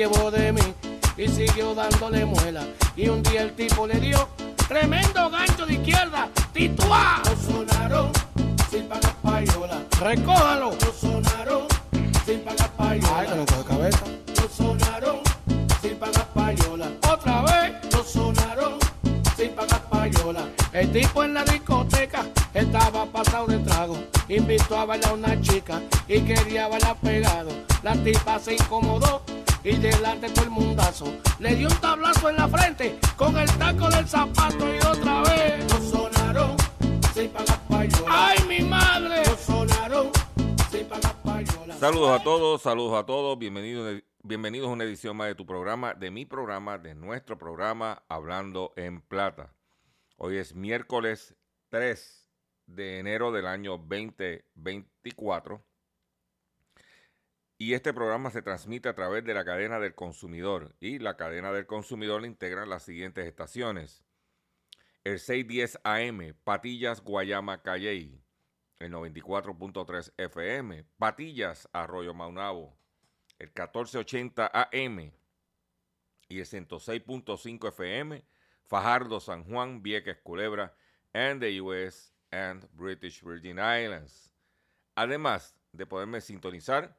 Llevó de mí y siguió dándole muela. Y un día el tipo le dio tremendo gancho de izquierda. ¡Tituá! Lo sonaron sin pagar payola. ¡Recójalo! Lo sonaron sin pagar payola. Ay, que no coge cabeza. Lo sonaron sin pagar payola. Otra vez lo sonaron sin pagar payola. El tipo en la discoteca estaba pasado de trago. Invitó a bailar a una chica y quería bailar pegado. La tipa se incomodó de todo el mundazo le dio un tablazo en la frente con el taco del zapato y otra vez lo sonaron sin pagar payola. ¡Ay, mi madre! Lo sonaron sin pagar payola. Saludos a todos, saludos a todos, bienvenidos, bienvenidos a una edición más de tu programa, de mi programa, de nuestro programa Hablando en Plata. Hoy es miércoles 3 de enero del año 2024 y este programa se transmite a través de la cadena del consumidor y la cadena del consumidor le integran las siguientes estaciones. El 610 AM, Patillas, Guayama, Calley, el 94.3 FM, Patillas, Arroyo Maunabo, el 1480 AM y el 106.5 FM, Fajardo, San Juan, Vieques, Culebra, and the US and British Virgin Islands. Además de poderme sintonizar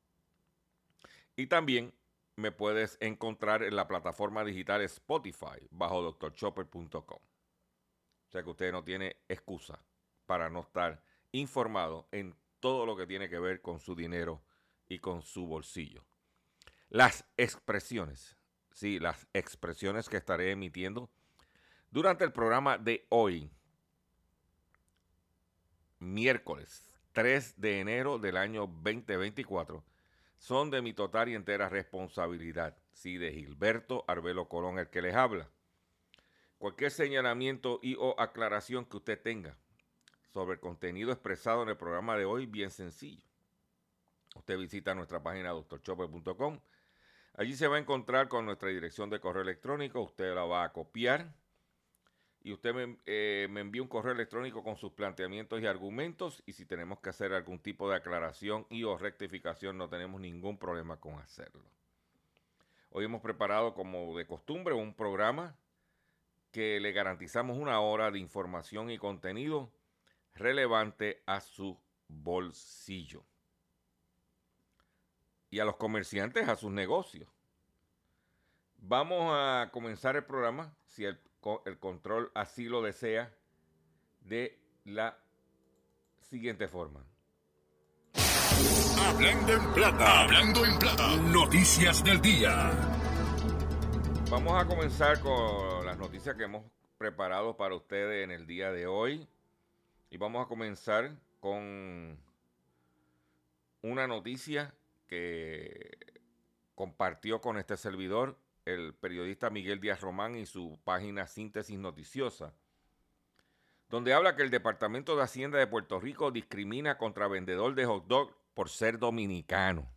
Y también me puedes encontrar en la plataforma digital Spotify bajo drchopper.com. O sea que usted no tiene excusa para no estar informado en todo lo que tiene que ver con su dinero y con su bolsillo. Las expresiones, sí, las expresiones que estaré emitiendo durante el programa de hoy, miércoles 3 de enero del año 2024, son de mi total y entera responsabilidad. Sí, de Gilberto Arbelo Colón, el que les habla. Cualquier señalamiento y o aclaración que usted tenga sobre el contenido expresado en el programa de hoy, bien sencillo. Usted visita nuestra página doctorchopper.com. Allí se va a encontrar con nuestra dirección de correo electrónico. Usted la va a copiar y usted me, eh, me envía un correo electrónico con sus planteamientos y argumentos. Y si tenemos que hacer algún tipo de aclaración y o rectificación, no tenemos ningún problema con hacerlo. Hoy hemos preparado, como de costumbre, un programa que le garantizamos una hora de información y contenido relevante a su bolsillo y a los comerciantes a sus negocios. Vamos a comenzar el programa, si el, el, control así lo desea, de la siguiente forma. Hablando en plata, hablando en plata, noticias del día. Vamos a comenzar con las noticias que hemos preparado para ustedes en el día de hoy. Y vamos a comenzar con una noticia que compartió con este servidor el periodista Miguel Díaz Román y su página Síntesis Noticiosa, donde habla que el Departamento de Hacienda de Puerto Rico discrimina contra vendedor de hot dog por ser dominicano.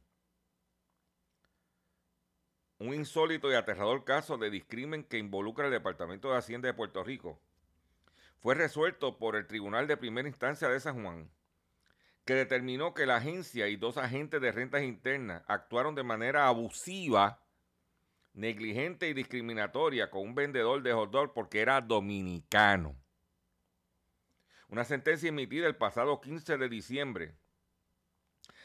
Un insólito y aterrador caso de discrimen que involucra al Departamento de Hacienda de Puerto Rico fue resuelto por el Tribunal de Primera Instancia de San Juan, que determinó que la agencia y dos agentes de rentas internas actuaron de manera abusiva, negligente y discriminatoria con un vendedor de hot dog porque era dominicano. Una sentencia emitida el pasado 15 de diciembre.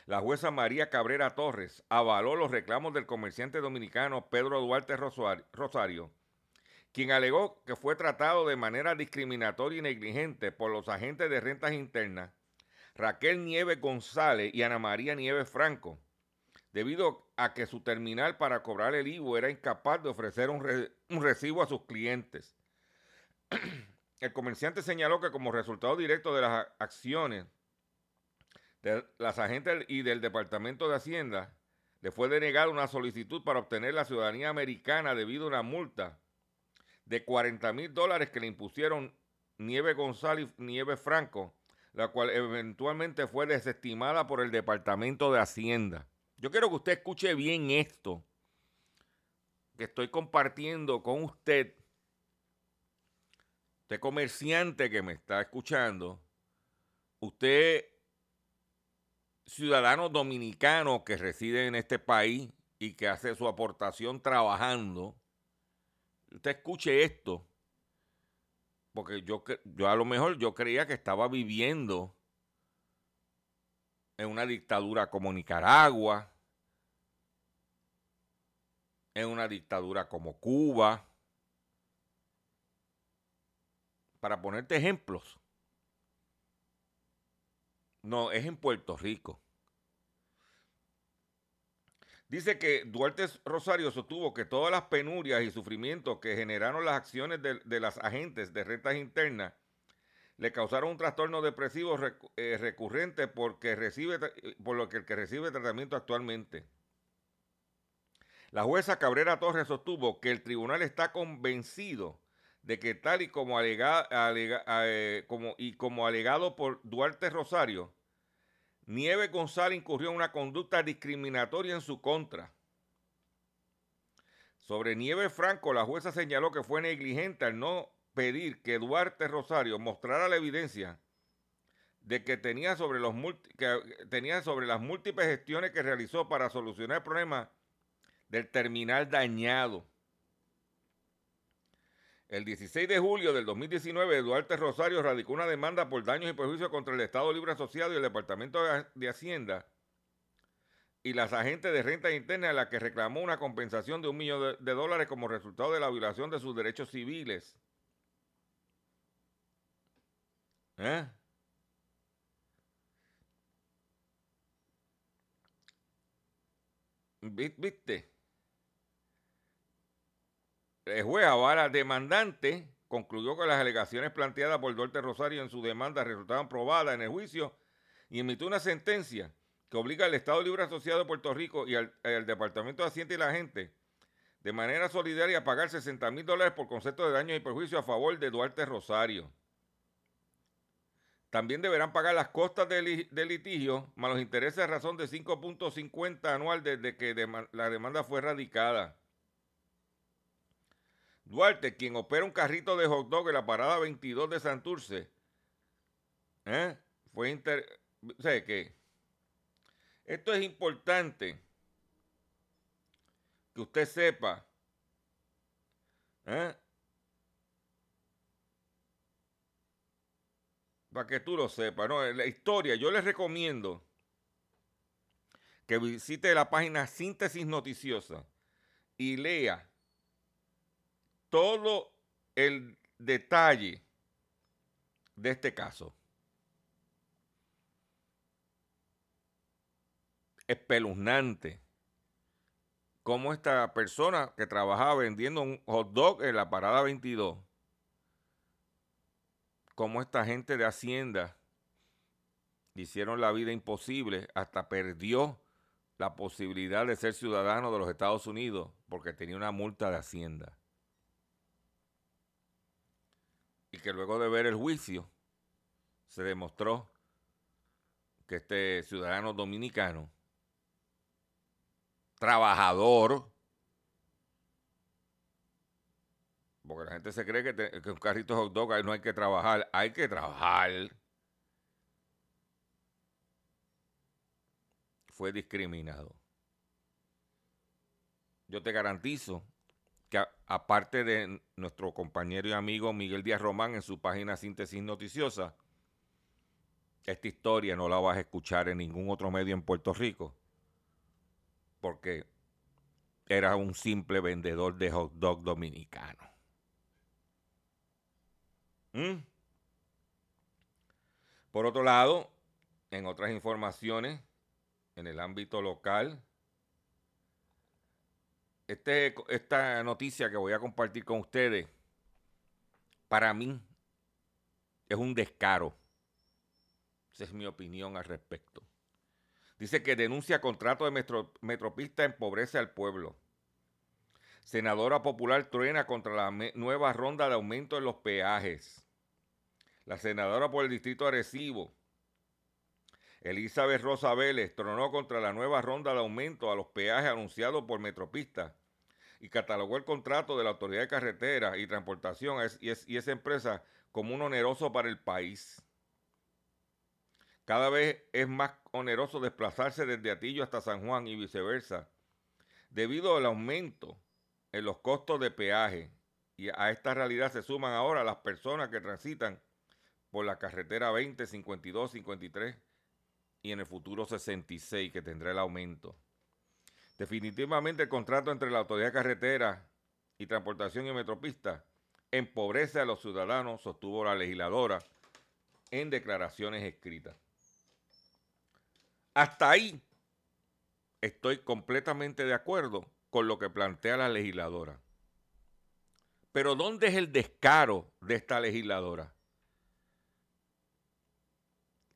La jueza María Cabrera Torres avaló los reclamos del comerciante dominicano Pedro Duarte Rosario, quien alegó que fue tratado de manera discriminatoria y negligente por los agentes de rentas internas Raquel Nieves González y Ana María Nieves Franco, debido a que su terminal para cobrar el IVO era incapaz de ofrecer un, recibo a sus clientes. el comerciante señaló que como resultado directo de las acciones de las agentes y del Departamento de Hacienda, le fue denegada una solicitud para obtener la ciudadanía americana debido a una multa de 40 mil dólares que le impusieron Nieves González y Nieves Franco la cual eventualmente fue desestimada por el Departamento de Hacienda. Yo quiero que usted escuche bien esto que estoy compartiendo con usted. Usted comerciante que me está escuchando, usted ciudadano dominicano que reside en este país y que hace su aportación trabajando, usted escuche esto porque yo, yo a lo mejor yo creía que estaba viviendo en una dictadura como Nicaragua, en una dictadura como Cuba, para ponerte ejemplos. No, es en Puerto Rico. Dice que Duarte Rosario sostuvo que todas las penurias y sufrimientos que generaron las acciones de, las agentes de rentas internas le causaron un trastorno depresivo eh, recurrente porque recibe, por lo que el que recibe tratamiento actualmente. La jueza Cabrera Torres sostuvo que el tribunal está convencido de que tal y como, eh, como, y como alegado por Duarte Rosario, Nieves González incurrió en una conducta discriminatoria en su contra. Sobre Nieves Franco, la jueza señaló que fue negligente al no pedir que Duarte Rosario mostrara la evidencia de que tenía sobre, los que tenía sobre las múltiples gestiones que realizó para solucionar el problema del terminal dañado. El 16 de julio del 2019, Duarte Rosario radicó una demanda por daños y perjuicios contra el Estado Libre Asociado y el Departamento de Hacienda y las agentes de renta interna a la que reclamó una compensación de un millón de, dólares como resultado de la violación de sus derechos civiles. ¿Eh? ¿Viste? El juez Avara demandante concluyó que las alegaciones planteadas por Duarte Rosario en su demanda resultaban probadas en el juicio y emitió una sentencia que obliga al Estado Libre Asociado de Puerto Rico y al, Departamento de Hacienda y la gente de manera solidaria a pagar 60 mil dólares por concepto de daños y perjuicios a favor de Duarte Rosario. También deberán pagar las costas del, litigio más los intereses a razón de 5.50 anual desde que la demanda fue radicada. Duarte, quien opera un carrito de hot dog en la parada 22 de Santurce, ¿eh? fue inter... Sea, que esto es importante que usted sepa. ¿eh? Para que tú lo sepas, ¿no? La historia, yo les recomiendo que visite la página Síntesis Noticiosa y lea todo el detalle de este caso. Espeluznante. Cómo esta persona que trabajaba vendiendo un hot dog en la parada 22, cómo esta gente de Hacienda hicieron la vida imposible, hasta perdió la posibilidad de ser ciudadano de los Estados Unidos porque tenía una multa de Hacienda. y que luego de ver el juicio se demostró que este ciudadano dominicano, trabajador, porque la gente se cree que, un carrito hot dog no hay que trabajar, hay que trabajar. fue discriminado. Yo te garantizo que aparte de nuestro compañero y amigo Miguel Díaz Román en su página Síntesis Noticiosa, esta historia no la vas a escuchar en ningún otro medio en Puerto Rico, porque era un simple vendedor de hot dog dominicano. ¿Mm? Por otro lado, en otras informaciones, en el ámbito local, este, esta noticia que voy a compartir con ustedes, para mí, es un descaro. Esa es mi opinión al respecto. Dice que denuncia contrato de Metropista empobrece al pueblo. Senadora Popular truena contra la nueva ronda de aumento en los peajes. La senadora por el distrito Arecibo, Elizabeth Rosa Vélez, tronó contra la nueva ronda de aumento a los peajes anunciado por Metropista y catalogó el contrato de la Autoridad de Carretera y Transportación y esa empresa como un oneroso para el país. Cada vez es más oneroso desplazarse desde Atillo hasta San Juan y viceversa, debido al aumento en los costos de peaje. Y a esta realidad se suman ahora las personas que transitan por la carretera 20, 52, 53 y en el futuro 66 que tendrá el aumento. Definitivamente el contrato entre la Autoridad Carretera y Transportación y Metropista empobrece a los ciudadanos, sostuvo la legisladora en declaraciones escritas. Hasta ahí estoy completamente de acuerdo con lo que plantea la legisladora. Pero ¿dónde es el descaro de esta legisladora?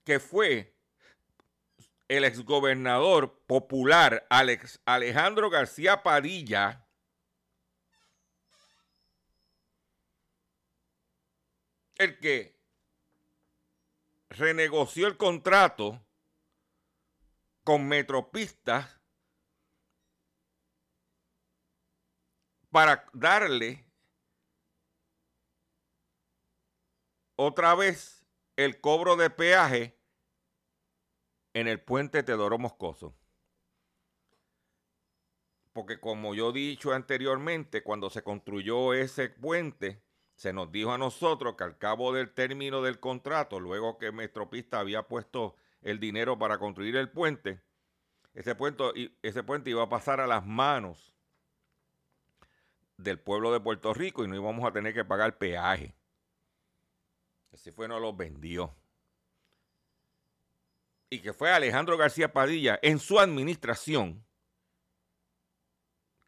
Que fue el exgobernador popular Alex Alejandro García Padilla el que renegoció el contrato con Metropistas para darle otra vez el cobro de peaje en el puente Teodoro Moscoso. Porque como yo he dicho anteriormente, cuando se construyó ese puente, se nos dijo a nosotros que al cabo del término del contrato, luego que Metropista había puesto el dinero para construir el puente, ese puente, ese puente iba a pasar a las manos del pueblo de Puerto Rico y no íbamos a tener que pagar peaje. Así fue, no los vendió. Y que fue Alejandro García Padilla en su administración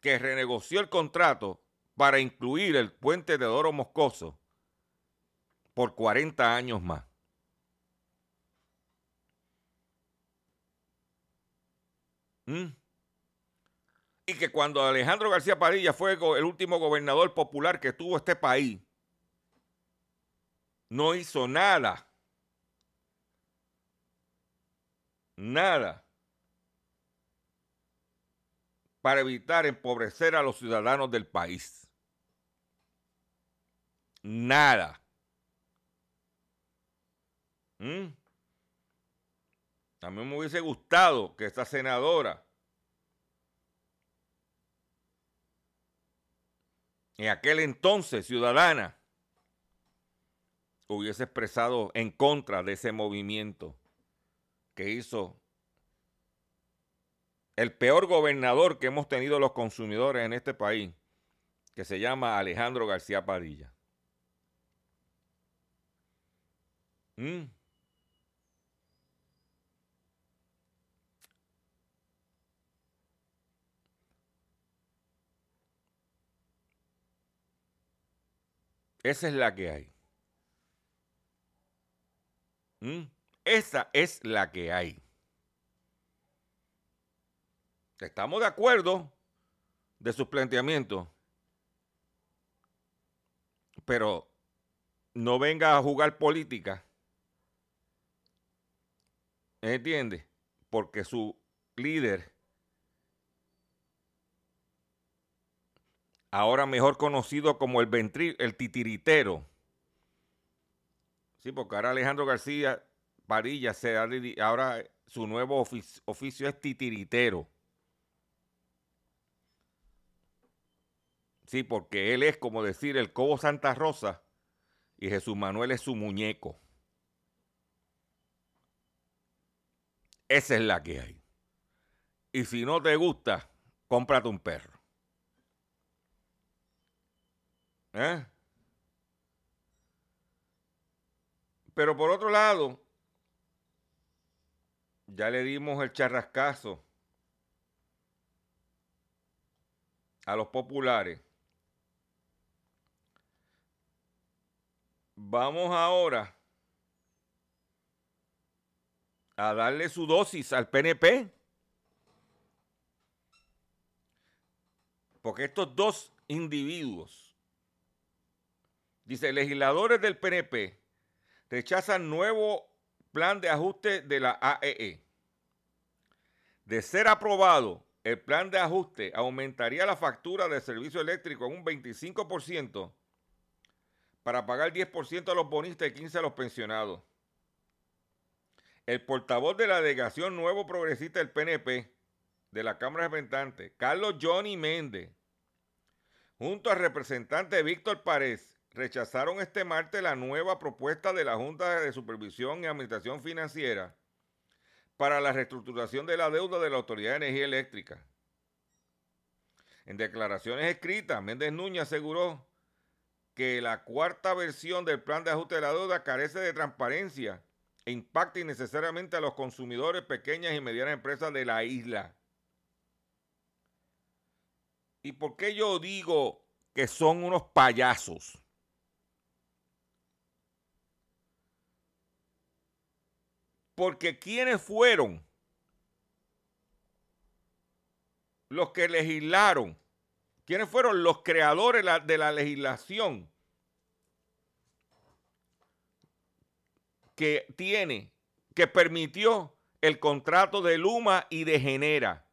que renegoció el contrato para incluir el puente de Oro Moscoso por 40 años más. ¿Mm? y que cuando Alejandro García Padilla fue el último gobernador popular que tuvo este país, no hizo nada. Nada. Para evitar empobrecer a los ciudadanos del país. Nada. ¿Mm? Mí me hubiese gustado que esta senadora en aquel entonces ciudadana hubiese expresado en contra de ese movimiento que hizo el peor gobernador que hemos tenido los consumidores en este país, que se llama Alejandro García Padilla. ¿Mm? Esa es la que hay. ¿Mm? Esa es la que hay. Estamos de acuerdo de sus planteamientos, pero no venga a jugar política. ¿Entiende? Porque su líder ahora mejor conocido como el ventri, el titiritero. Sí, porque ahora Alejandro García Parilla se ahora su nuevo oficio, es titiritero. Sí, porque él es como decir el Cobo Santa Rosa y Jesús Manuel es su muñeco. Esa es la que hay. Y si no te gusta, cómprate un perro. ¿Eh? Pero por otro lado, ya le dimos el charrascazo a los populares. Vamos ahora a darle su dosis al PNP. Porque estos dos individuos, dice, legisladores del PNP rechazan nuevo plan de ajuste de la AEE. E. De ser aprobado, el plan de ajuste aumentaría la factura de servicio eléctrico en un 25% para pagar 10% a los bonistas y 15% a los pensionados. El portavoz de la delegación Nuevo Progresista del PNP de la Cámara de Representantes, Carlos Johnny Méndez, junto al representante Víctor Párez, rechazaron este martes la nueva propuesta de la Junta de Supervisión y Administración Financiera para la reestructuración de la deuda de la Autoridad de Energía Eléctrica. En declaraciones escritas, Méndez Núñez aseguró que la cuarta versión del plan de ajuste de la deuda carece de transparencia e impacta innecesariamente a los consumidores, pequeñas y medianas empresas de la isla. ¿Y por qué yo digo que son unos payasos? Porque ¿quiénes fueron los que legislaron? ¿Quiénes fueron los creadores de la legislación que tiene, que permitió el contrato de Luma y de Genera?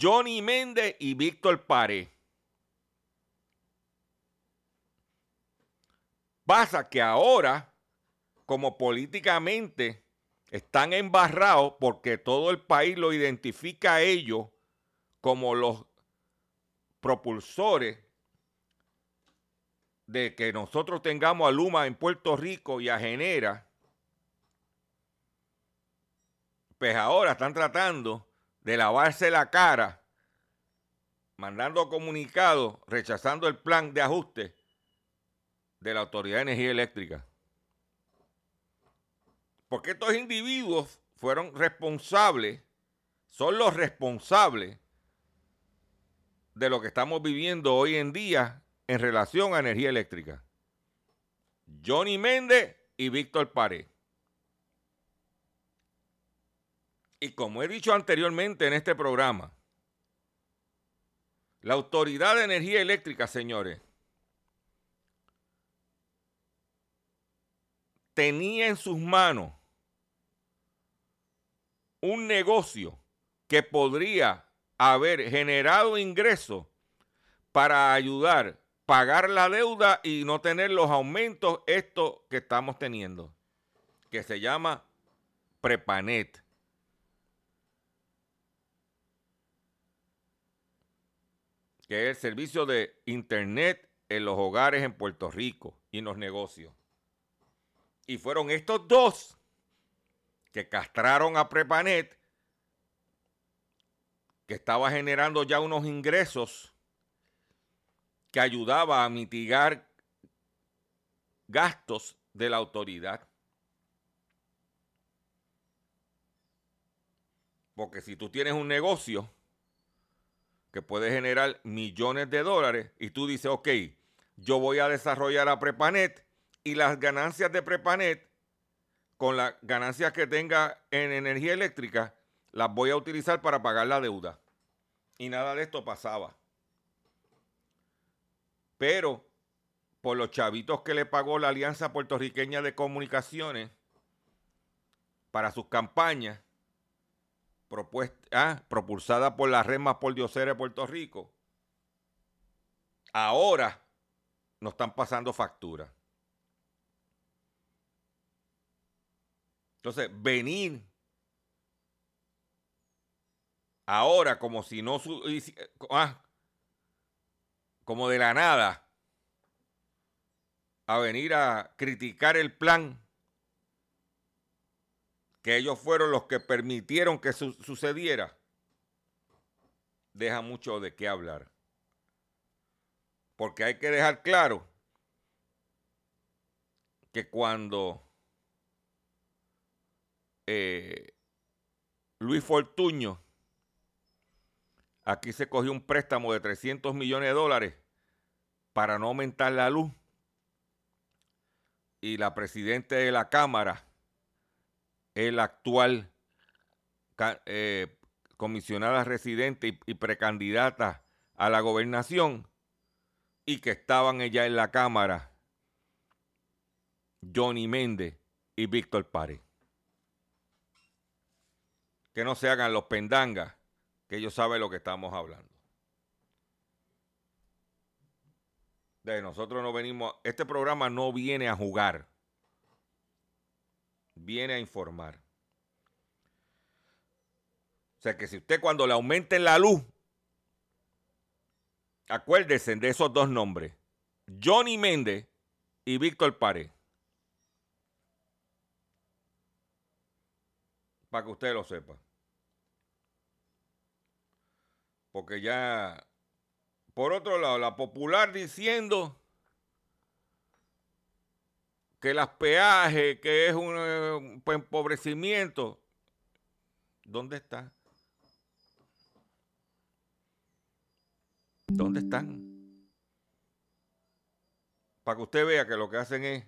Johnny Méndez y Víctor Pare. Pasa que ahora como políticamente están embarrados porque todo el país lo identifica a ellos como los propulsores de que nosotros tengamos a Luma en Puerto Rico y a Genera, pues ahora están tratando de lavarse la cara, mandando comunicados, rechazando el plan de ajuste de la Autoridad de Energía Eléctrica. Porque estos individuos fueron responsables, son los responsables de lo que estamos viviendo hoy en día en relación a energía eléctrica. Johnny Méndez y Víctor Paré. Y como he dicho anteriormente en este programa, la Autoridad de Energía Eléctrica, señores, tenía en sus manos un negocio que podría haber generado ingresos para ayudar a pagar la deuda y no tener los aumentos estos que estamos teniendo, que se llama Prepanet. que es el servicio de Internet en los hogares en Puerto Rico y en los negocios. Y fueron estos dos que castraron a Prepanet, que estaba generando ya unos ingresos que ayudaba a mitigar gastos de la autoridad. Porque si tú tienes un negocio que puede generar millones de dólares y tú dices, ok, yo voy a desarrollar a Prepanet y las ganancias de Prepanet, con las ganancias que tenga en energía eléctrica, las voy a utilizar para pagar la deuda. Y nada de esto pasaba. Pero por los chavitos que le pagó la Alianza Puertorriqueña de Comunicaciones para sus campañas, ah, propulsada por la red más por Diosera de Puerto Rico, ahora nos están pasando facturas. Entonces, venir ahora como si no... Ah, como de la nada a venir a criticar el plan que ellos fueron los que permitieron que sucediera, deja mucho de qué hablar. Porque hay que dejar claro que cuando eh, Luis Fortuño aquí se cogió un préstamo de 300 millones de dólares para no aumentar la luz y la presidenta de la Cámara el actual eh, comisionada residente y, precandidata a la gobernación y que estaban ella en la Cámara Johnny Méndez y Víctor Párez. Que no se hagan los pendangas, que ellos saben lo que estamos hablando. De nosotros no venimos, este programa no viene a jugar, viene a informar. O sea que si usted cuando le aumenten la luz, acuérdese de esos dos nombres, Johnny Méndez y Víctor Pared. Para que usted lo sepa. Porque ya por otro lado, la popular diciendo que las peajes, que es un, eh, empobrecimiento. ¿Dónde está? ¿Dónde están? Para que usted vea que lo que hacen es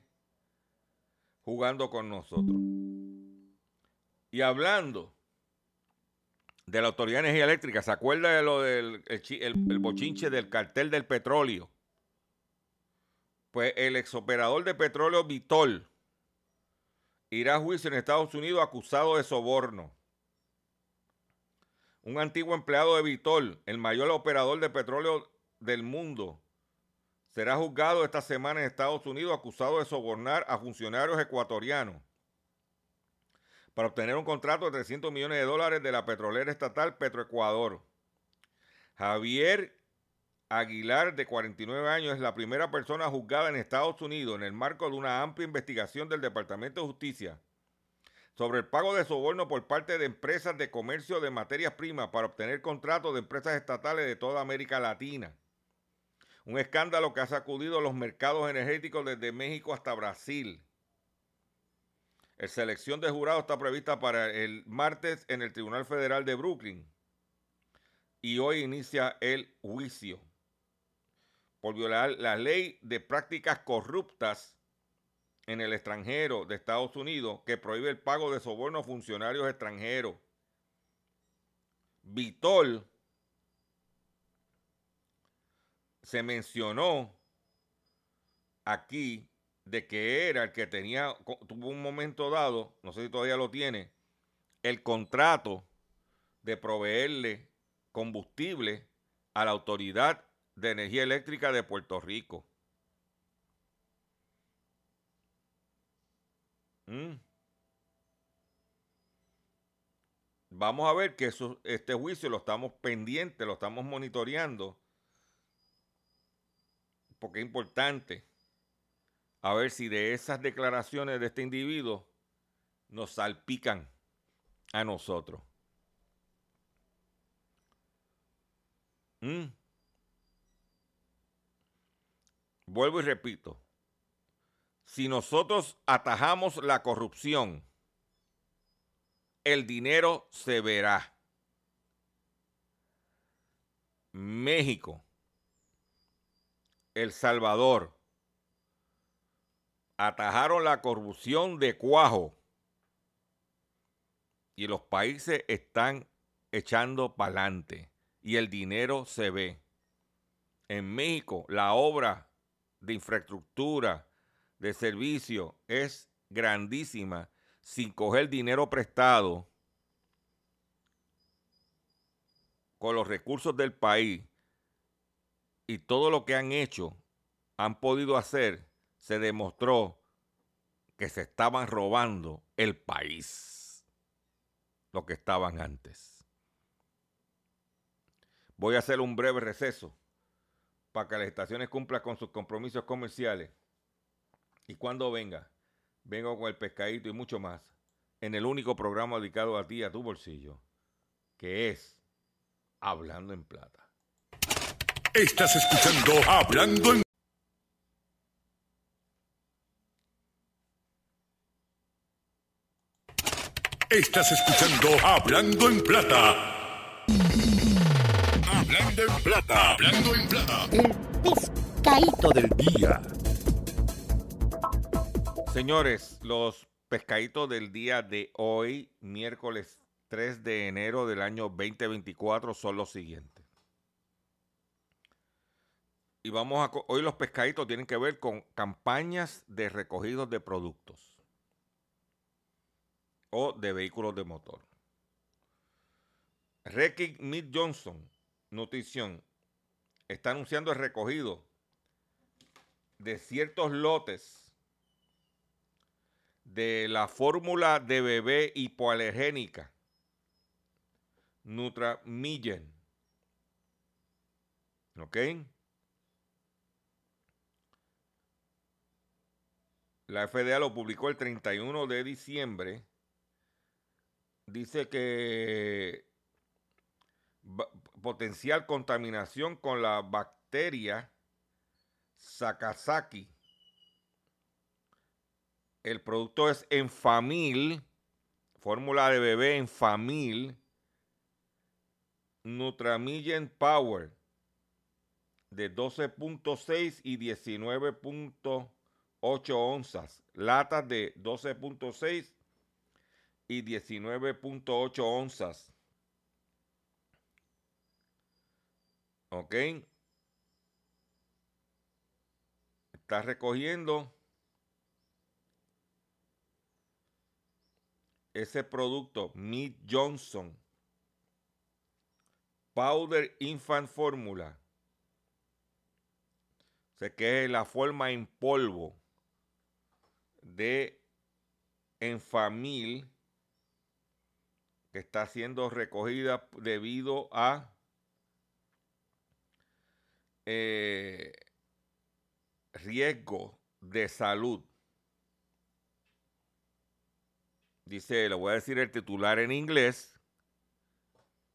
jugando con nosotros. Y hablando de la Autoridad de Energía Eléctrica. ¿Se acuerda de lo del el, bochinche del cartel del petróleo? Pues el exoperador de petróleo Vitol irá a juicio en Estados Unidos acusado de soborno. Un antiguo empleado de Vitol, el mayor operador de petróleo del mundo, será juzgado esta semana en Estados Unidos acusado de sobornar a funcionarios ecuatorianos para obtener un contrato de 300 millones de dólares de la petrolera estatal Petroecuador. Javier Aguilar, de 49 años, es la primera persona juzgada en Estados Unidos en el marco de una amplia investigación del Departamento de Justicia sobre el pago de soborno por parte de empresas de comercio de materias primas para obtener contratos de empresas estatales de toda América Latina. Un escándalo que ha sacudido los mercados energéticos desde México hasta Brasil. La selección de jurado está prevista para el martes en el Tribunal Federal de Brooklyn. Y hoy inicia el juicio por violar la ley de prácticas corruptas en el extranjero de Estados Unidos que prohíbe el pago de sobornos a funcionarios extranjeros. Vitol se mencionó aquí de que era el que tenía, tuvo un momento dado, no sé si todavía lo tiene, el contrato de proveerle combustible a la Autoridad de Energía Eléctrica de Puerto Rico. Mm. Vamos a ver que eso, este juicio lo estamos pendiente, lo estamos monitoreando, porque es importante a ver si de esas declaraciones de este individuo nos salpican a nosotros. Mm. Vuelvo y repito, si nosotros atajamos la corrupción, el dinero se verá. México, El Salvador, atajaron la corrupción de cuajo. Y los países están echando para adelante y el dinero se ve. En México la obra de infraestructura, de servicio es grandísima. Sin coger dinero prestado con los recursos del país y todo lo que han hecho, han podido hacer se demostró que se estaban robando el país, lo que estaban antes. Voy a hacer un breve receso para que las estaciones cumplan con sus compromisos comerciales. Y cuando venga, vengo con el pescadito y mucho más en el único programa dedicado a ti, a tu bolsillo, que es Hablando en Plata. Estás escuchando Hablando en Estás escuchando Hablando en Plata. Hablando en Plata. Hablando en Plata. El pescadito del día. Señores, los pescaditos del día de hoy, miércoles 3 de enero del año 2024, son los siguientes. Y vamos a. Hoy los pescaditos tienen que ver con campañas de recogidos de productos o de vehículos de motor. Ricky Mead Johnson, Nutrición, está anunciando el recogido de ciertos lotes de la fórmula de bebé hipoalergénica Nutramillen. ¿Ok? La FDA lo publicó el 31 de diciembre dice que potencial contaminación con la bacteria Sakazaki. El producto es Enfamil, fórmula de bebé Enfamil, Nutramillen Power de 12.6 y 19.8 onzas, latas de 12.6 y 19.8 onzas. ¿Ok? Está recogiendo ese producto, Mead Johnson, Powder Infant Formula. sé que es la forma en polvo de Enfamil que está siendo recogida debido a eh, riesgo de salud. Dice, le voy a decir el titular en inglés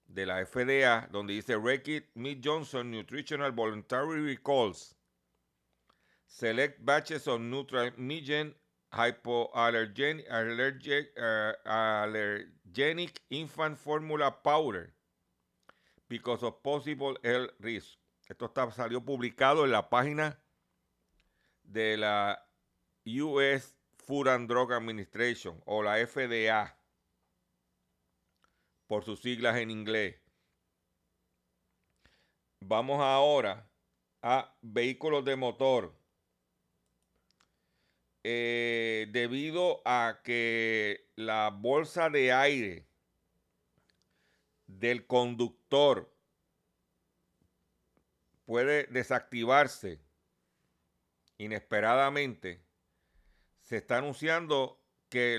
de la FDA, donde dice Ricky Mead Johnson Nutritional Voluntary Recalls. Select batches of Neutral Migen hypoallergenic uh, allergenic infant formula powder because of possible health risk. Esto está, salió publicado en la página de la US Food and Drug Administration o la FDA por sus siglas en inglés. Vamos ahora a vehículos de motor. Eh, debido a que la bolsa de aire del conductor puede desactivarse inesperadamente, se está anunciando que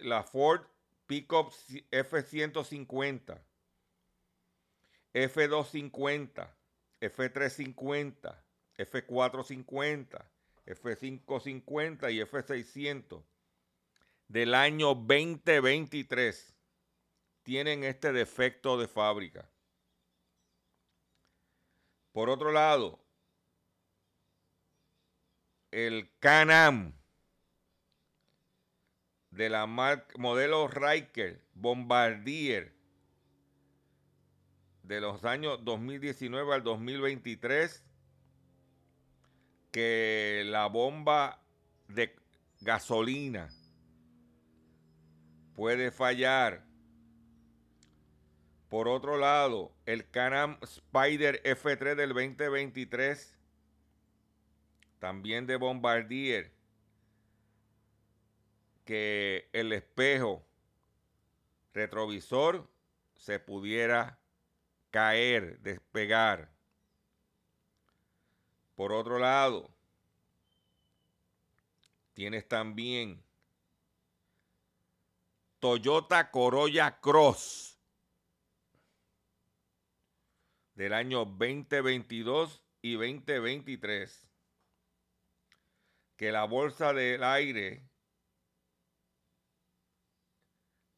la Ford Pickup F150, F250, F350, F450, F550 y F600 del año 2023 tienen este defecto de fábrica. Por otro lado, el Canam de la marca modelo Riker Bombardier de los años 2019 al 2023 que la bomba de gasolina puede fallar. Por otro lado, el Canam Spider F3 del 2023, también de Bombardier, que el espejo retrovisor se pudiera caer, despegar. Por otro lado, tienes también Toyota Corolla Cross del año 2022 y 2023 que la bolsa del aire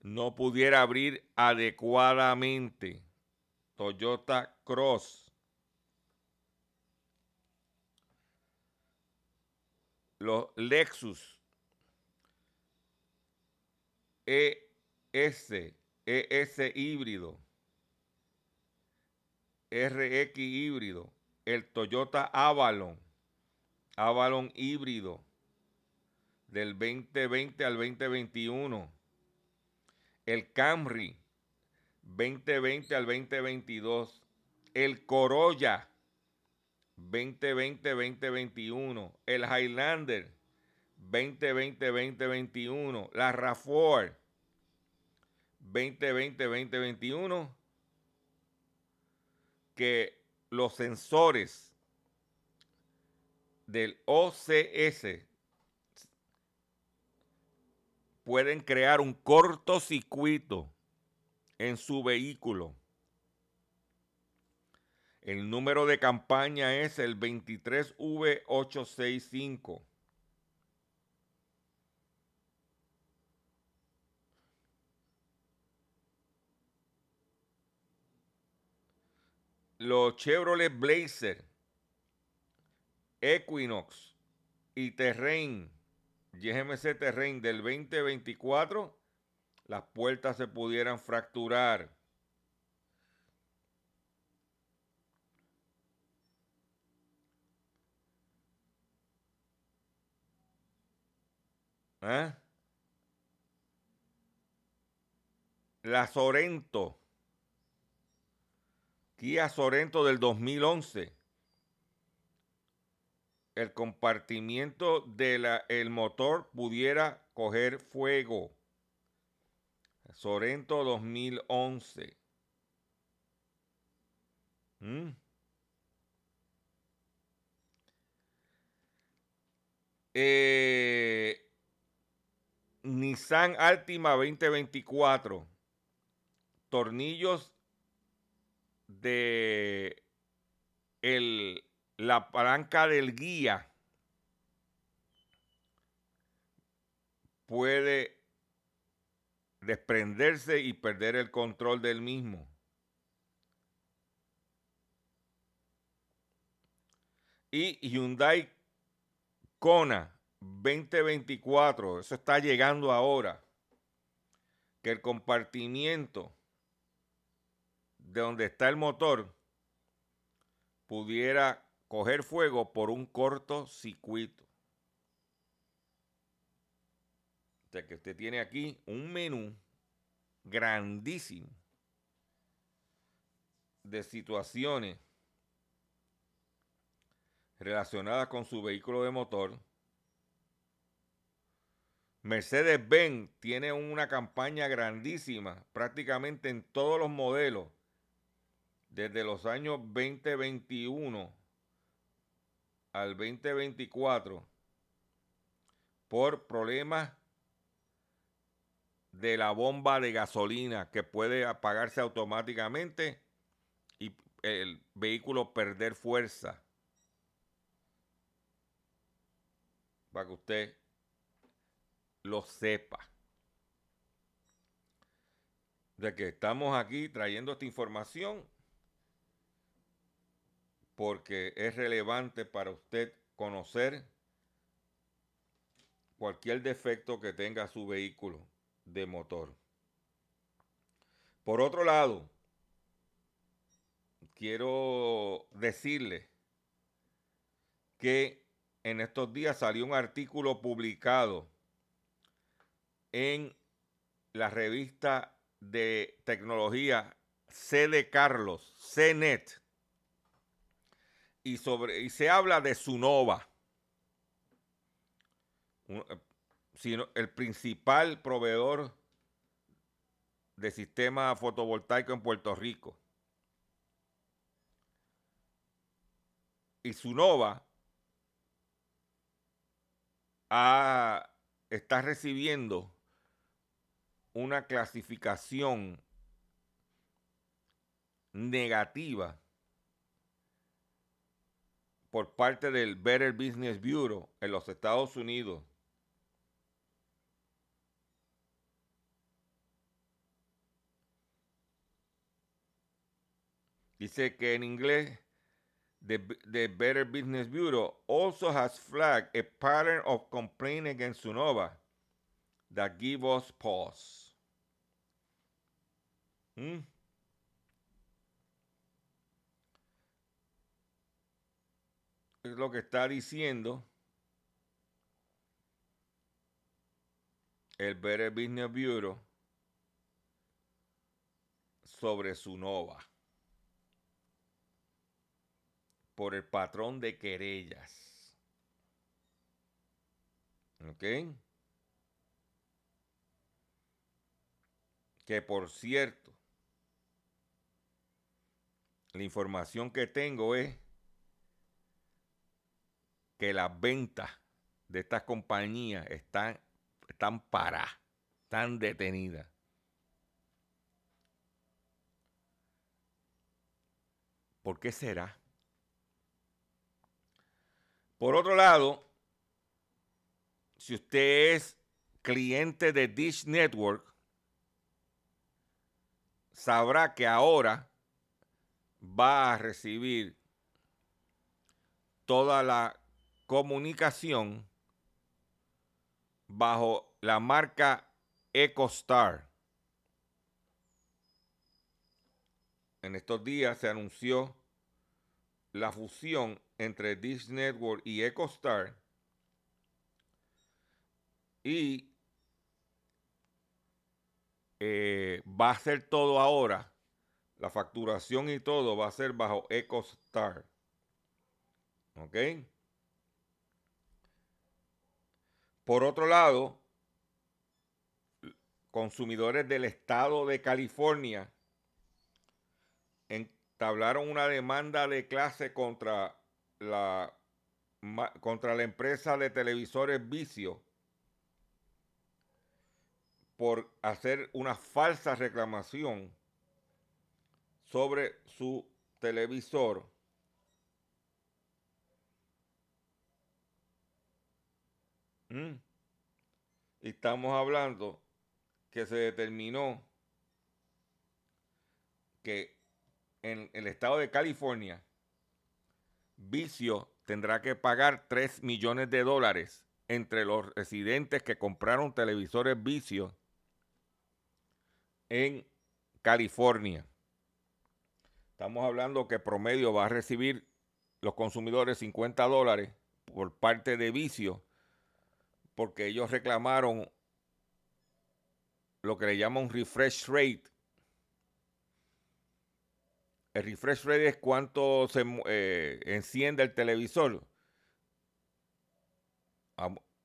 no pudiera abrir adecuadamente. Toyota Cross. Los Lexus ES, ES híbrido, RX híbrido, el Toyota Avalon, Avalon híbrido del 2020 al 2021, el Camry 2020 al 2022, el Corolla 2020-2021, el Highlander 2020-2021, la RAFOR 2020-2021, que los sensores del OCS pueden crear un cortocircuito en su vehículo. El número de campaña es el 23V865. Los Chevrolet Blazer, Equinox y Terrain, GMC Terrain del 2024, las puertas se pudieran fracturar. ¿Eh? La Sorento. Kia Sorento del 2011. El compartimiento del motor pudiera coger fuego. Sorento 2011. ¿Mm? Eh, Nissan Altima 2024. Tornillos de el, la palanca del guía puede desprenderse y perder el control del mismo. Y Hyundai Kona 2024, eso está llegando ahora, que el compartimiento de donde está el motor pudiera coger fuego por un corto circuito. O sea que usted tiene aquí un menú grandísimo de situaciones relacionadas con su vehículo de motor Mercedes-Benz tiene una campaña grandísima, prácticamente en todos los modelos, desde los años 2021 al 2024, por problemas de la bomba de gasolina que puede apagarse automáticamente y el vehículo perder fuerza. Para que usted lo sepa. De que estamos aquí trayendo esta información porque es relevante para usted conocer cualquier defecto que tenga su vehículo de motor. Por otro lado, quiero decirle que en estos días salió un artículo publicado en la revista de tecnología C de Carlos, CNET, y, sobre, y se habla de Sunova, sino el principal proveedor de sistema fotovoltaico en Puerto Rico. Y Sunova está recibiendo una clasificación negativa por parte del Better Business Bureau en los Estados Unidos. Dice que en inglés, the, the, Better Business Bureau also has flagged a pattern of complaint against Sunova that give us pause. ¿Mm? Es lo que está diciendo el Better Business Bureau sobre Sunova por el patrón de querellas. ¿Ok? Que por cierto, la información que tengo es que las ventas de estas compañías están, están paradas, están detenidas. ¿Por qué será? Por otro lado, si usted es cliente de Dish Network, sabrá que ahora va a recibir toda la comunicación bajo la marca EcoStar. En estos días se anunció la fusión entre Dish Network y EcoStar y eh, va a ser todo ahora, la facturación y todo va a ser bajo EcoStar. ¿Ok? Por otro lado, consumidores del estado de California entablaron una demanda de clase contra la, contra la empresa de televisores Vicio por hacer una falsa reclamación sobre su televisor. ¿Mm? Estamos hablando que se determinó que en el estado de California Vicio tendrá que pagar 3 millones de dólares entre los residentes que compraron televisores Vicio en California. Estamos hablando que promedio va a recibir los consumidores 50 dólares por parte de Vicio porque ellos reclamaron lo que le llaman un refresh rate el refresh rate es cuánto se eh, enciende el televisor.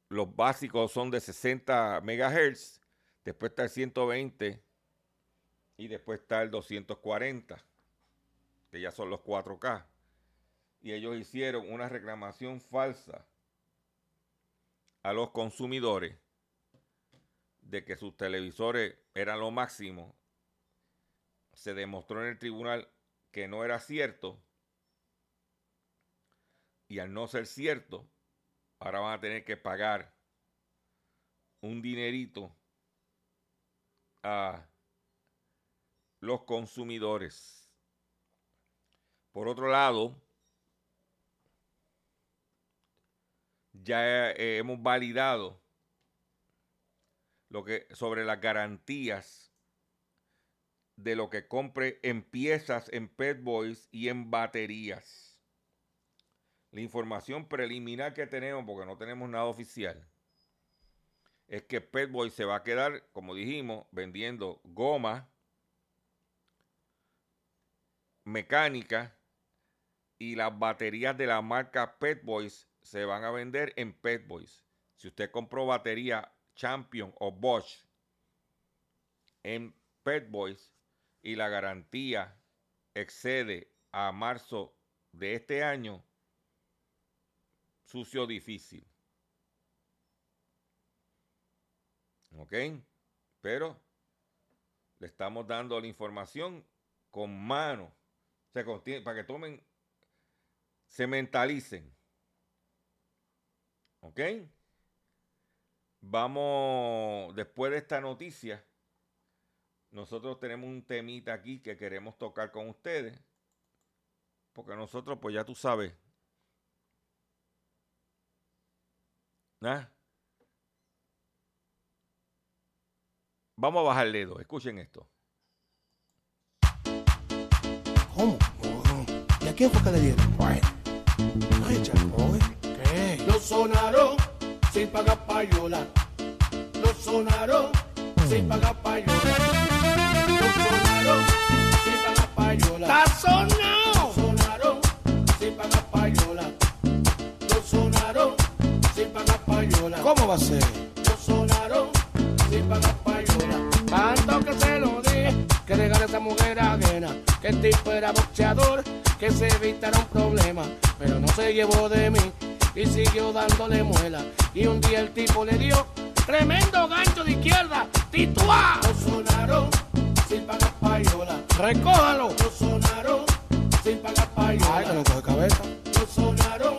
Los básicos son de 60 MHz, después está el 120 y después está el 240, que ya son los 4K. Y ellos hicieron una reclamación falsa a los consumidores de que sus televisores eran lo máximo. Se demostró en el tribunal que no era cierto. Y al no ser cierto, ahora van a tener que pagar un dinerito a los consumidores. Por otro lado, ya eh, hemos validado lo que sobre las garantías de lo que compre en piezas, en Pet Boys y en baterías. La información preliminar que tenemos, porque no tenemos nada oficial, es que Pet Boys se va a quedar, como dijimos, vendiendo goma, mecánica y las baterías de la marca Pet Boys se van a vender en Pet Boys. Si usted compró batería Champion o Bosch en Pet Boys, y la garantía excede a marzo de este año, sucio difícil. ¿Ok? Pero le estamos dando la información con mano. Tiene- para que tomen, se mentalicen. ¿Ok? Vamos, después de esta noticia, nosotros tenemos un temita aquí que queremos tocar con ustedes. Porque nosotros, pues ya tú sabes. ¿Ah? Vamos a bajar el dedo, escuchen esto. A quién fue que le dieron? Bueno. Ay, chaco, ¿eh? ¿Qué? Lo sonaron sin pagar payola. Lo sonaron sin pagar payola. Lo sonaron sin pagar payola. ¡Está sonado! Lo sonaron sin pagar payola. Lo sonaron sin pagar payola. ¿Cómo va a ser? Lo sonaron sin pagar payola. Tanto que se lo dije, que regala esa mujer ajena. Que el tipo era boxeador, que se evitaron problemas. Pero no se llevó de mí y siguió dándole muela. Y un día el tipo le dio tremendo gancho de izquierda. ¡Tituá! Lo sonaron sin pagar payola. ¡Recójalo! Lo sonaron sin pagar payola. Ay, que no coge cabeza. Lo sonaron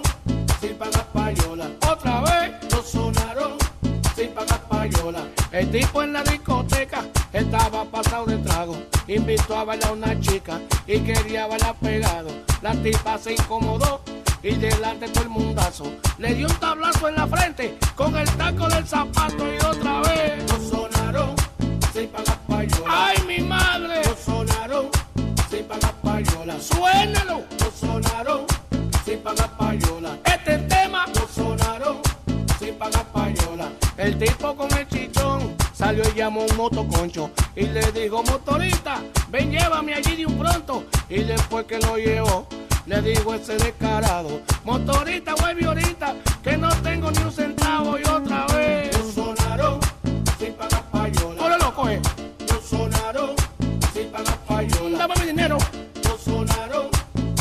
sin pagar payola. Otra vez lo El tipo en la discoteca estaba pasado de trago. Invitó a bailar a una chica y quería bailar pegado. La tipa se incomodó y delante todo el mundazo. Le dio un tablazo en la frente con el taco del zapato y otra vez lo sonaron sin pagar payola. ¡Ay, mi madre! Lo sonaron sin pagar payola. ¡Suénalo! Lo sonaron sin pagar payola. Este tema lo sonaron sin pagar payola. El tipo con el chichón salió y llamó un motoconcho y le dijo, motorista, ven llévame allí de un pronto. Y después que lo llevó, le dijo ese descarado, motorista, vuelve ahorita, que no tengo ni un centavo y otra vez. Lo sonaron sin pagar payola. ¡Hola, loco, eh! Lo sonaron sin pagar payola. Dame mi dinero. Lo sonaron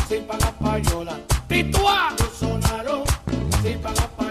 sin pagar payola. ¡Tituá! Lo sonaron sin pagar payola.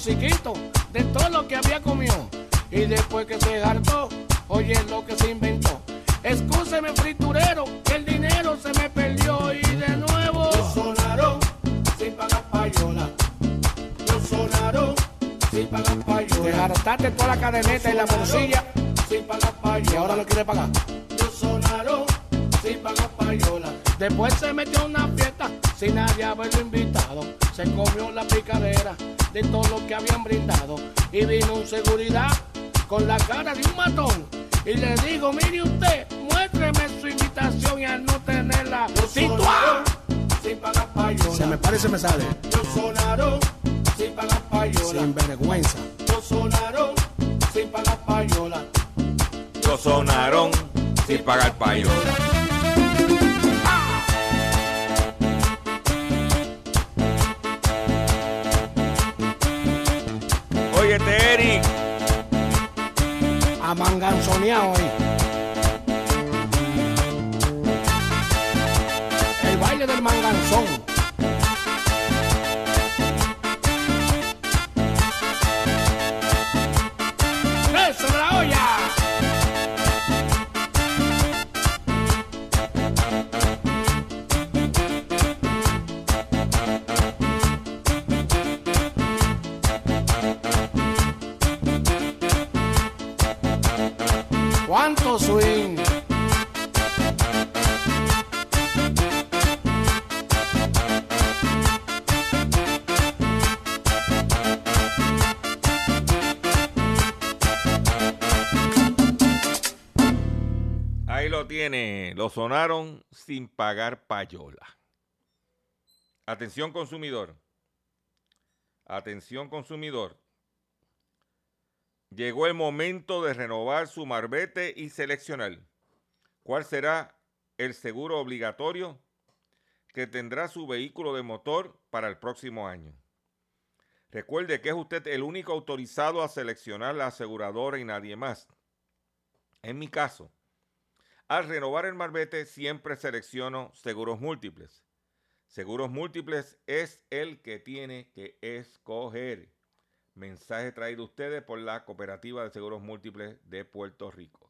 Tripita, sonaron sin pagar payola. Óyete, Eric. A manganzoneado hoy. El baile del manganzón. Sonaron sin pagar payola. Atención consumidor. Atención consumidor. Llegó el momento de renovar su marbete y seleccionar cuál será el seguro obligatorio que tendrá su vehículo de motor para el próximo año. Recuerde que es usted el único autorizado a seleccionar la aseguradora y nadie más. En mi caso, al renovar el marbete siempre selecciono seguros múltiples. Seguros múltiples es el que tiene que escoger. Mensaje traído ustedes por la Cooperativa de Seguros Múltiples de Puerto Rico.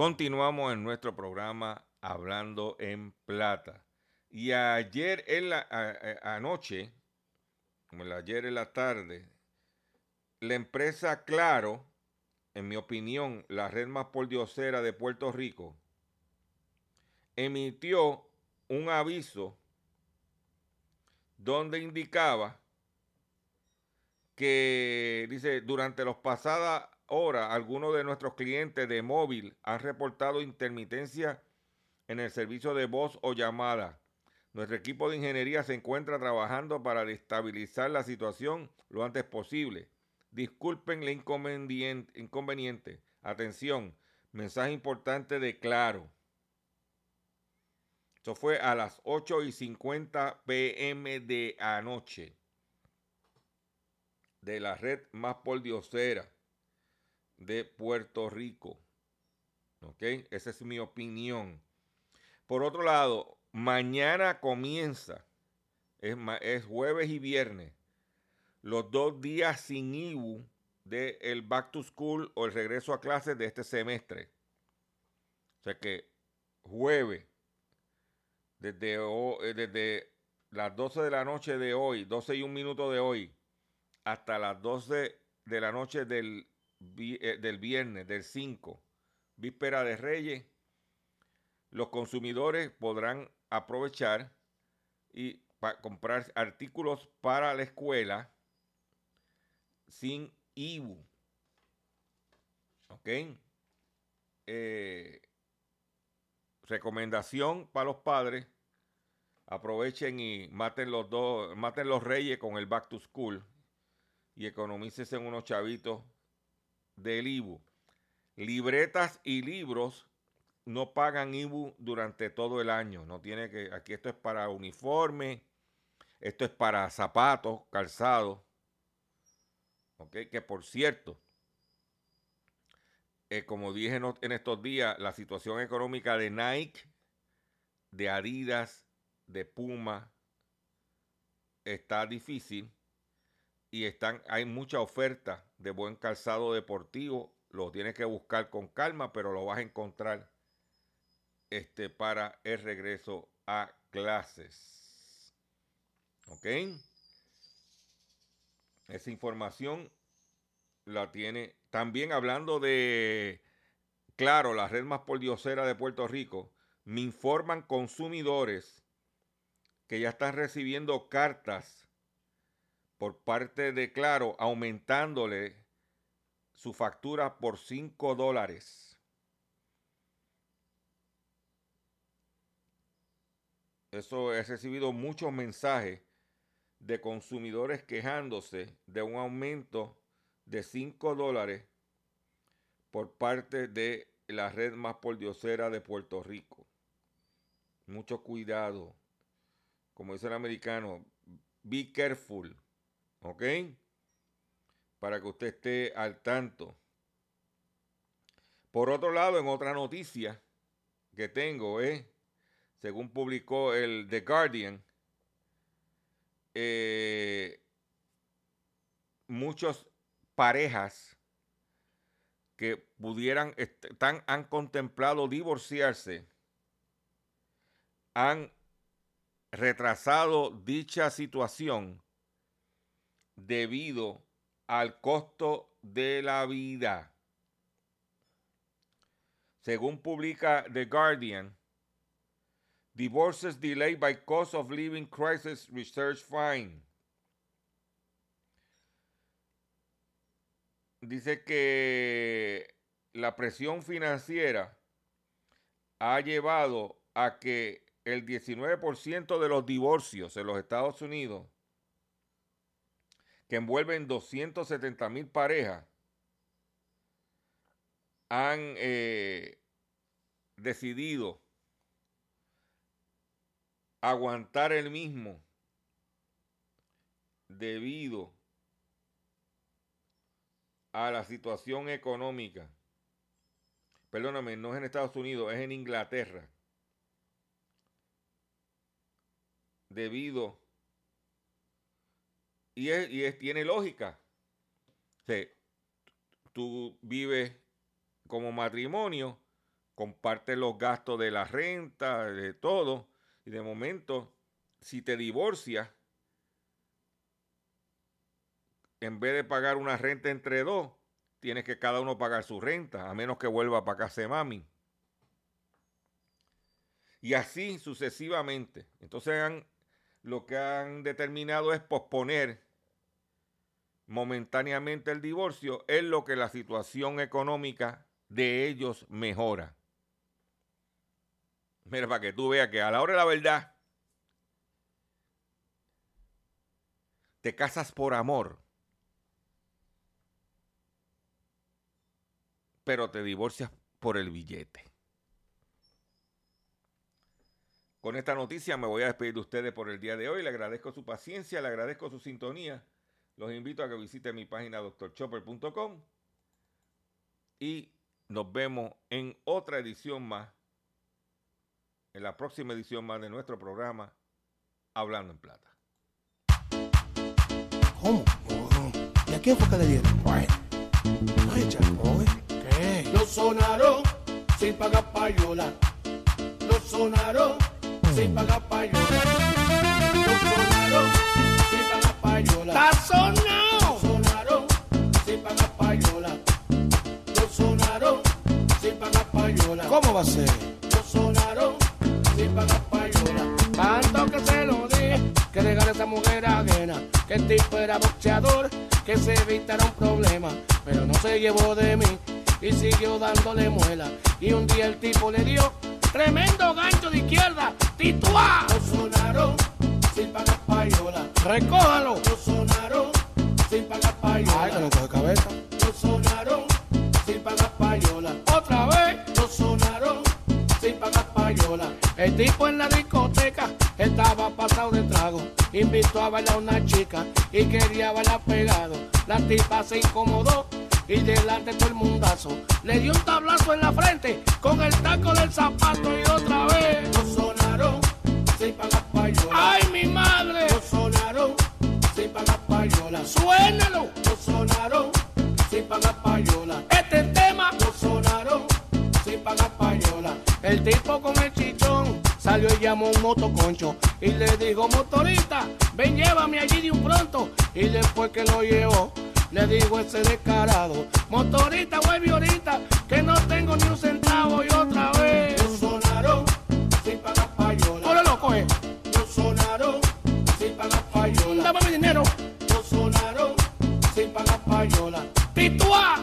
Continuamos en nuestro programa Hablando en Plata. Y ayer en anoche, como ayer en la tarde, la empresa Claro, en mi opinión, la red más pordiosera de Puerto Rico, emitió un aviso donde indicaba que dice durante las pasadas horas algunos de nuestros clientes de móvil han reportado intermitencia en el servicio de voz o llamada. Nuestro equipo de ingeniería se encuentra trabajando para estabilizar la situación lo antes posible. Disculpen el inconveniente. Atención, mensaje importante de claro. Eso fue a las 8 y 50 pm de anoche de la red más pordiosera de Puerto Rico. ¿Ok? Esa es mi opinión. Por otro lado, mañana comienza, es, es jueves y viernes, los dos días sin IBU del Back to School o el regreso a clases de este semestre. O sea que jueves, desde, eh, desde las 12 de la noche de hoy, 12 y un minuto de hoy, hasta las 12 de la noche del, eh, del viernes, del 5, víspera de Reyes, los consumidores podrán aprovechar y comprar artículos para la escuela sin IBU. ¿Ok? Eh, recomendación para los padres. Aprovechen y maten los dos, maten los reyes con el back to school y economícese en unos chavitos del IBU. Libretas y libros no pagan IBU durante todo el año. No tiene que, aquí esto es para uniforme, esto es para zapatos, calzado. Ok, que por cierto, eh, como dije en, en estos días, la situación económica de Nike, de Adidas, de Puma, está difícil y están, hay mucha oferta de buen calzado deportivo. Lo tienes que buscar con calma, pero lo vas a encontrar este, para el regreso a clases. ¿Ok? Esa información la tiene. También hablando de, claro, la red más pordiosera de Puerto Rico, me informan consumidores que ya están recibiendo cartas por parte de Claro aumentándole su factura por 5 dólares. Eso he recibido muchos mensajes de consumidores quejándose de un aumento de 5 dólares por parte de la red más pordiosera de Puerto Rico. Mucho cuidado. Como dice el americano, be careful. ¿Ok? Para que usted esté al tanto. Por otro lado, en otra noticia que tengo, según publicó el The Guardian, eh, muchas parejas que pudieran, están, han contemplado divorciarse, han retrasado dicha situación debido al costo de la vida. Según publica The Guardian, divorces delayed by cost of living crisis research find. Dice que la presión financiera ha llevado a que el 19% de los divorcios en los Estados Unidos, que envuelven 270 mil parejas, han eh, decidido aguantar el mismo debido a la situación económica. Perdóname, no es en Estados Unidos, es en Inglaterra. Debido, y, es, tiene lógica. tú vives como matrimonio, comparte los gastos de la renta, de todo, y de momento, si te divorcias, en vez de pagar una renta entre dos, tienes que cada uno pagar su renta, a menos que vuelva para casa de mami. Y así sucesivamente. Entonces lo que han determinado es posponer momentáneamente el divorcio en lo que la situación económica de ellos mejora. Mira, para que tú veas que a la hora de la verdad, te casas por amor, pero te divorcias por el billete. Con esta noticia me voy a despedir de ustedes por el día de hoy. Le agradezco su paciencia, le agradezco su sintonía. Los invito a que visiten mi página doctorchopper.com y nos vemos en otra edición más, en la próxima edición más de nuestro programa, Hablando en Plata. ¿Cómo? ¿Y a quién fue que le dieron? Bueno. Ay, Chaco, ¿qué? Lo sonaron sin pagar payola. Lo sonaron sin pagar payola. A? Lo sonaron sin pagar payola. Tanto que se lo dije, que dejara esa mujer ajena, que el tipo era boxeador, que se evitara un problema, pero no se llevó de mí y siguió dándole muela. Y un día el tipo le dio tremendo gancho de izquierda, tituá. Lo sonaron sin pagar payola. Recójalo. Lo sonaron sin pagar payola. Ay, que no coge cabeza. El tipo en la discoteca estaba pasado de trago. Invitó a bailar a una chica y quería bailar pegado. La tipa se incomodó y delante todo el mundazo le dio un tablazo en la frente con el taco del zapato y otra vez lo sonaron sin pagar payola. ¡Ay, mi madre! Lo sonaron sin pagar payola. ¡Suénalo! Lo sonaron sin pagar payola. Este tema lo sonaron sin pagar payola. El tipo con el salió y llamó un motoconcho y le dijo, motorista, ven llévame allí de un pronto. Y después que lo llevó, le dijo ese descarado, motorista, vuelve ahorita, que no tengo ni un centavo y otra vez. Un sonarón, sin pagar payola. Ahora lo coge. Eh. Un sonarón, sin pagar payola. Dame mi dinero. Un sonarón, sin pagar payola. Pituá.